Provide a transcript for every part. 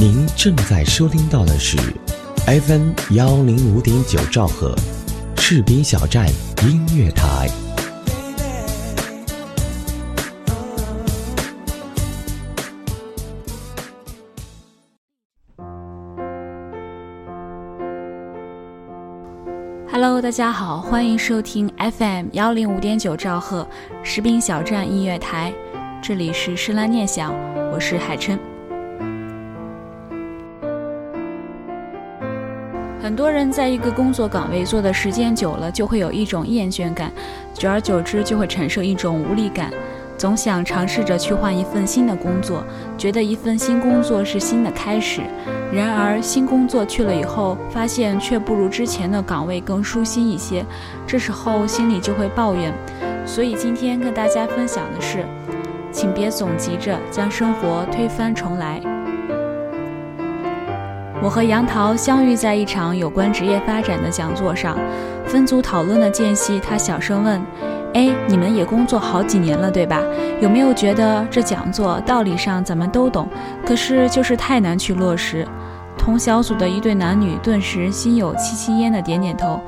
您正在收听到的是 FM 幺零五点九兆赫，士兵小站音乐台。Hello，大家好，欢迎收听 FM 幺零五点九兆赫士兵小站音乐台，这里是诗兰念想，我是海琛。很多人在一个工作岗位做的时间久了，就会有一种厌倦感，久而久之就会产生一种无力感，总想尝试着去换一份新的工作，觉得一份新工作是新的开始。然而新工作去了以后，发现却不如之前的岗位更舒心一些，这时候心里就会抱怨。所以今天跟大家分享的是，请别总急着将生活推翻重来。我和杨桃相遇在一场有关职业发展的讲座上，分组讨论的间隙，他小声问：“哎，你们也工作好几年了，对吧？有没有觉得这讲座道理上咱们都懂，可是就是太难去落实？”同小组的一对男女顿时心有戚戚焉的点点头：“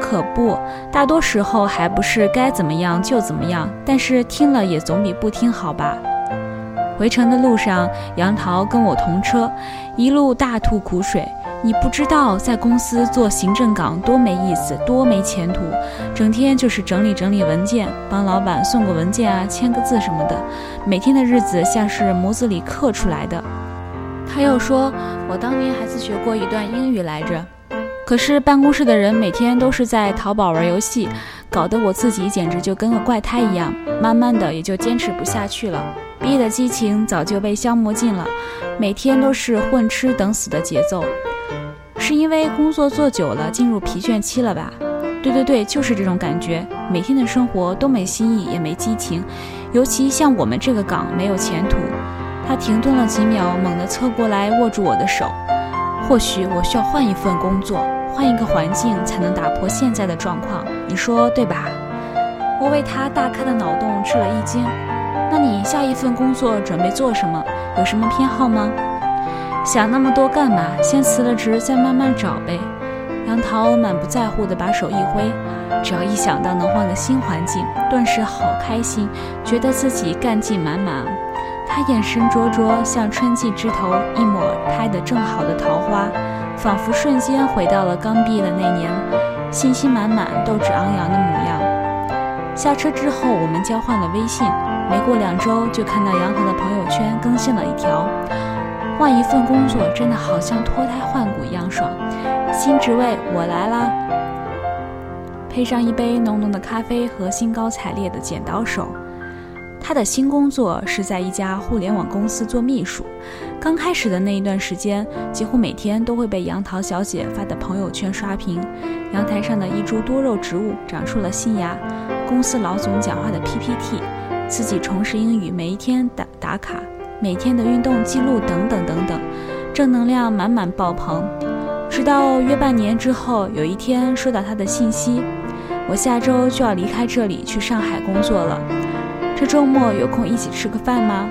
可不，大多时候还不是该怎么样就怎么样，但是听了也总比不听好吧。”回程的路上，杨桃跟我同车，一路大吐苦水。你不知道在公司做行政岗多没意思，多没前途，整天就是整理整理文件，帮老板送个文件啊，签个字什么的，每天的日子像是模子里刻出来的。他又说，我当年还自学过一段英语来着。可是办公室的人每天都是在淘宝玩游戏，搞得我自己简直就跟个怪胎一样，慢慢的也就坚持不下去了。毕业的激情早就被消磨尽了，每天都是混吃等死的节奏。是因为工作做久了，进入疲倦期了吧？对对对，就是这种感觉。每天的生活都没新意，也没激情，尤其像我们这个岗没有前途。他停顿了几秒，猛地侧过来握住我的手。或许我需要换一份工作，换一个环境，才能打破现在的状况。你说对吧？我为他大开的脑洞吃了一惊。那你下一份工作准备做什么？有什么偏好吗？想那么多干嘛？先辞了职，再慢慢找呗。杨桃满不在乎地把手一挥，只要一想到能换个新环境，顿时好开心，觉得自己干劲满满。他眼神灼灼，像春季枝头一抹开得正好的桃花，仿佛瞬间回到了刚毕业的那年，信心满满、斗志昂扬的模样。下车之后，我们交换了微信。没过两周，就看到杨桃的朋友圈更新了一条：“换一份工作，真的好像脱胎换骨一样爽。”新职位我来啦！配上一杯浓浓的咖啡和兴高采烈的剪刀手。他的新工作是在一家互联网公司做秘书。刚开始的那一段时间，几乎每天都会被杨桃小姐发的朋友圈刷屏。阳台上的一株多肉植物长出了新芽，公司老总讲话的 PPT。自己重拾英语，每一天打打卡，每天的运动记录等等等等，正能量满满爆棚。直到约半年之后，有一天收到他的信息，我下周就要离开这里去上海工作了。这周末有空一起吃个饭吗？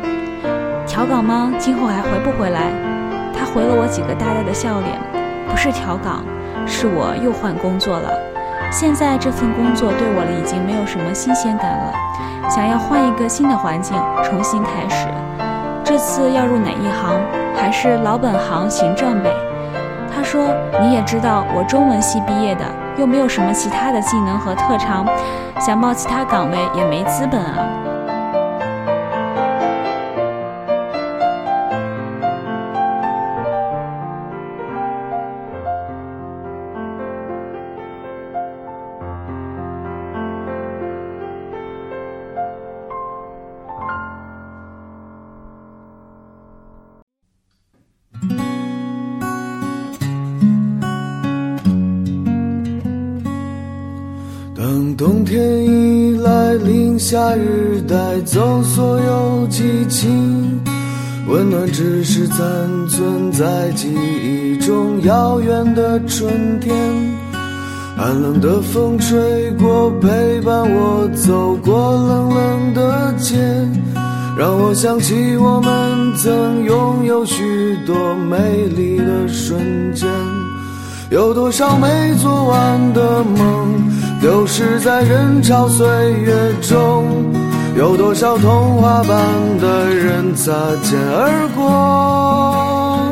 调岗吗？今后还回不回来？他回了我几个大大的笑脸。不是调岗，是我又换工作了。现在这份工作对我了已经没有什么新鲜感了。想要换一个新的环境，重新开始。这次要入哪一行？还是老本行行政呗？他说：“你也知道，我中文系毕业的，又没有什么其他的技能和特长，想报其他岗位也没资本啊。”天已来临，夏日带走所有激情，温暖只是残存在记忆中遥远的春天。寒冷的风吹过，陪伴我走过冷冷的街，让我想起我们曾拥有许多美丽的瞬间。有多少没做完的梦，丢失在人潮岁月中？有多少童话般的人擦肩而过？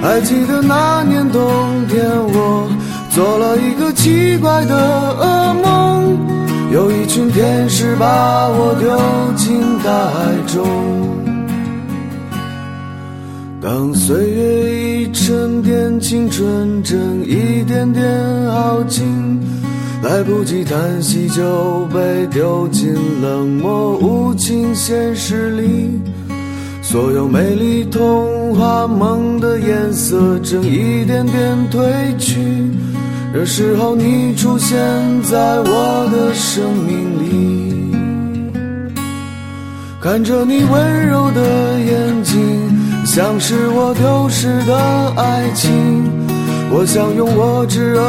还记得那年冬天，我做了一个奇怪的噩梦，有一群天使把我丢进大海中。当岁月已沉淀，青春正一点点耗尽，来不及叹息就被丢进冷漠无情现实里。所有美丽童话梦的颜色正一点点褪去，这时候你出现在我的生命里，看着你温柔的眼睛。像是我丢失的爱情，我想用我炙热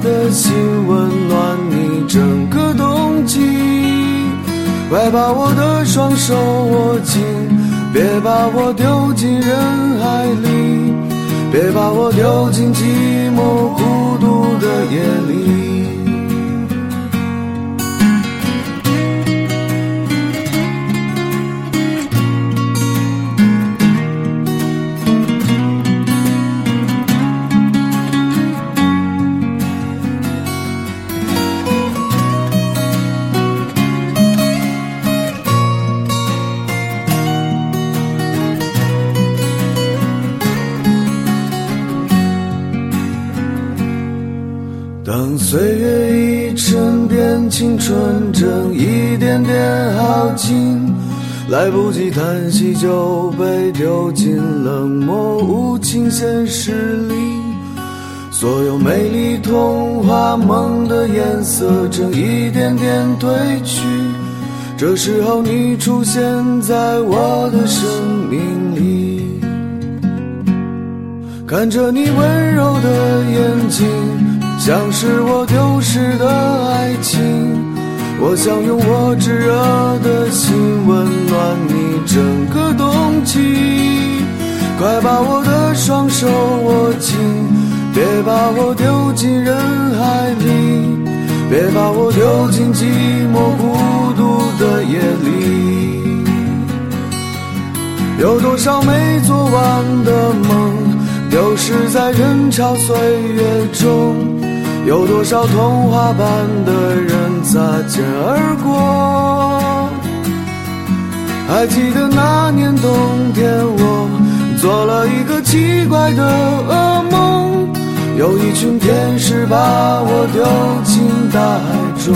的心温暖你整个冬季。快把我的双手握紧，别把我丢进人海里，别把我丢进寂寞孤独的夜里。岁月已沉淀，青春正一点点耗尽，来不及叹息就被丢进冷漠无情现实里。所有美丽童话梦的颜色正一点点褪去，这时候你出现在我的生命里，看着你温柔的眼睛。像是我丢失的爱情，我想用我炙热的心温暖你整个冬季。快把我的双手握紧，别把我丢进人海里，别把我丢进寂寞孤独的夜里。有多少没做完的梦，丢失在人潮岁月中？有多少童话般的人擦肩而过？还记得那年冬天，我做了一个奇怪的噩梦，有一群天使把我丢进大海中。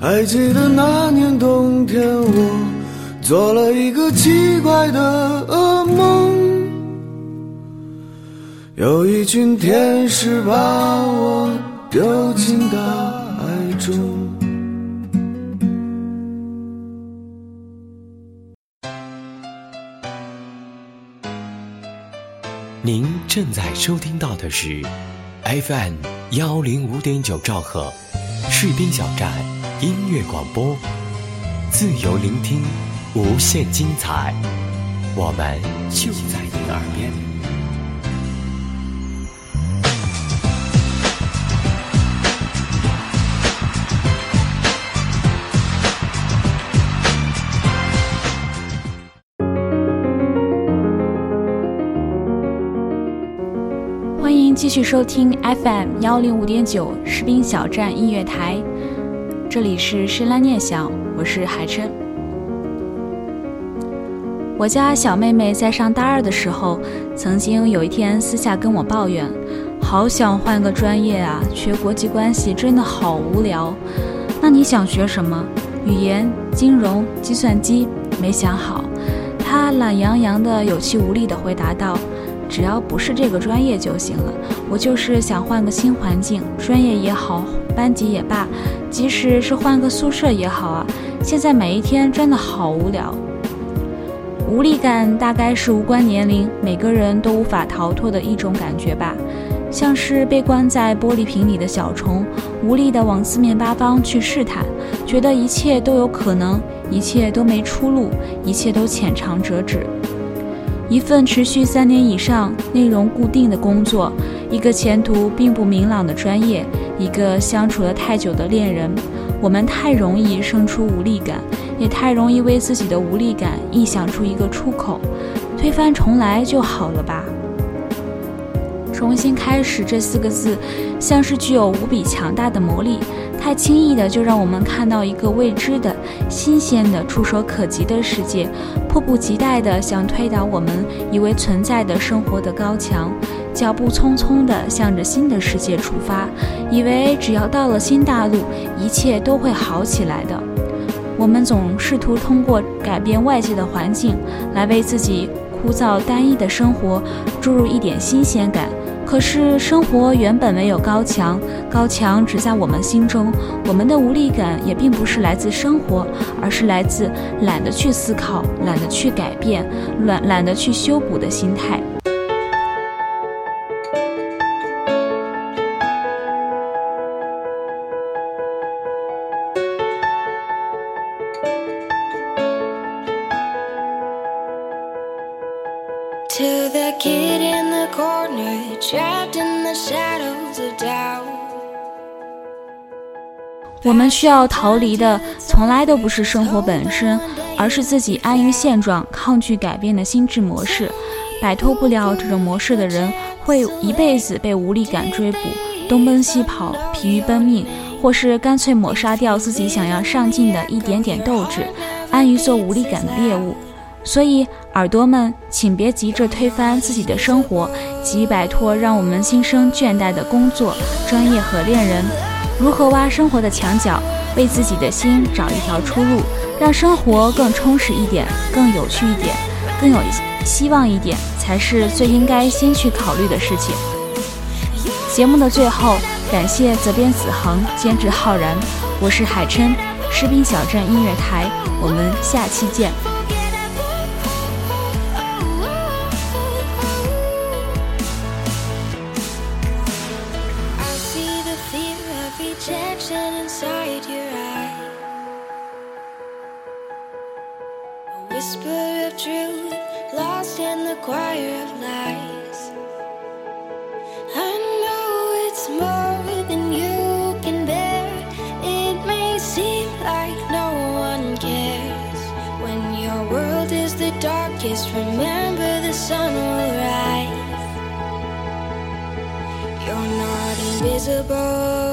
还记得那年冬天，我做了一个奇怪的噩梦。有一群天使把我丢进大海中。您正在收听到的是 FM 幺零五点九兆赫士兵小站音乐广播，自由聆听，无限精彩，我们就在您耳边。继续收听 FM 幺零五点九士兵小站音乐台，这里是深蓝念想，我是海琛。我家小妹妹在上大二的时候，曾经有一天私下跟我抱怨，好想换个专业啊，学国际关系真的好无聊。那你想学什么？语言、金融、计算机？没想好。她懒洋洋的、有气无力的回答道。只要不是这个专业就行了。我就是想换个新环境，专业也好，班级也罢，即使是换个宿舍也好啊。现在每一天真的好无聊。无力感大概是无关年龄，每个人都无法逃脱的一种感觉吧，像是被关在玻璃瓶里的小虫，无力的往四面八方去试探，觉得一切都有可能，一切都没出路，一切都浅尝辄止。一份持续三年以上、内容固定的工作，一个前途并不明朗的专业，一个相处了太久的恋人，我们太容易生出无力感，也太容易为自己的无力感臆想出一个出口，推翻重来就好了吧。重新开始这四个字，像是具有无比强大的魔力，太轻易的就让我们看到一个未知的、新鲜的、触手可及的世界，迫不及待的想推倒我们以为存在的生活的高墙，脚步匆匆的向着新的世界出发，以为只要到了新大陆，一切都会好起来的。我们总试图通过改变外界的环境，来为自己枯燥单一的生活注入一点新鲜感。可是生活原本没有高墙，高墙只在我们心中。我们的无力感也并不是来自生活，而是来自懒得去思考、懒得去改变、懒懒得去修补的心态。to the kid in 我们需要逃离的，从来都不是生活本身，而是自己安于现状、抗拒改变的心智模式。摆脱不了这种模式的人，会一辈子被无力感追捕，东奔西跑，疲于奔命，或是干脆抹杀掉自己想要上进的一点点斗志，安于做无力感的猎物。所以，耳朵们，请别急着推翻自己的生活，急摆脱让我们心生倦怠的工作、专业和恋人。如何挖生活的墙角，为自己的心找一条出路，让生活更充实一点，更有趣一点，更有希望一点，才是最应该先去考虑的事情。节目的最后，感谢责编子恒，监制浩然，我是海琛，士兵小镇音乐台，我们下期见。in the choir of lies. I know it's more than you can bear. It may seem like no one cares. When your world is the darkest, remember the sun will rise. You're not invisible.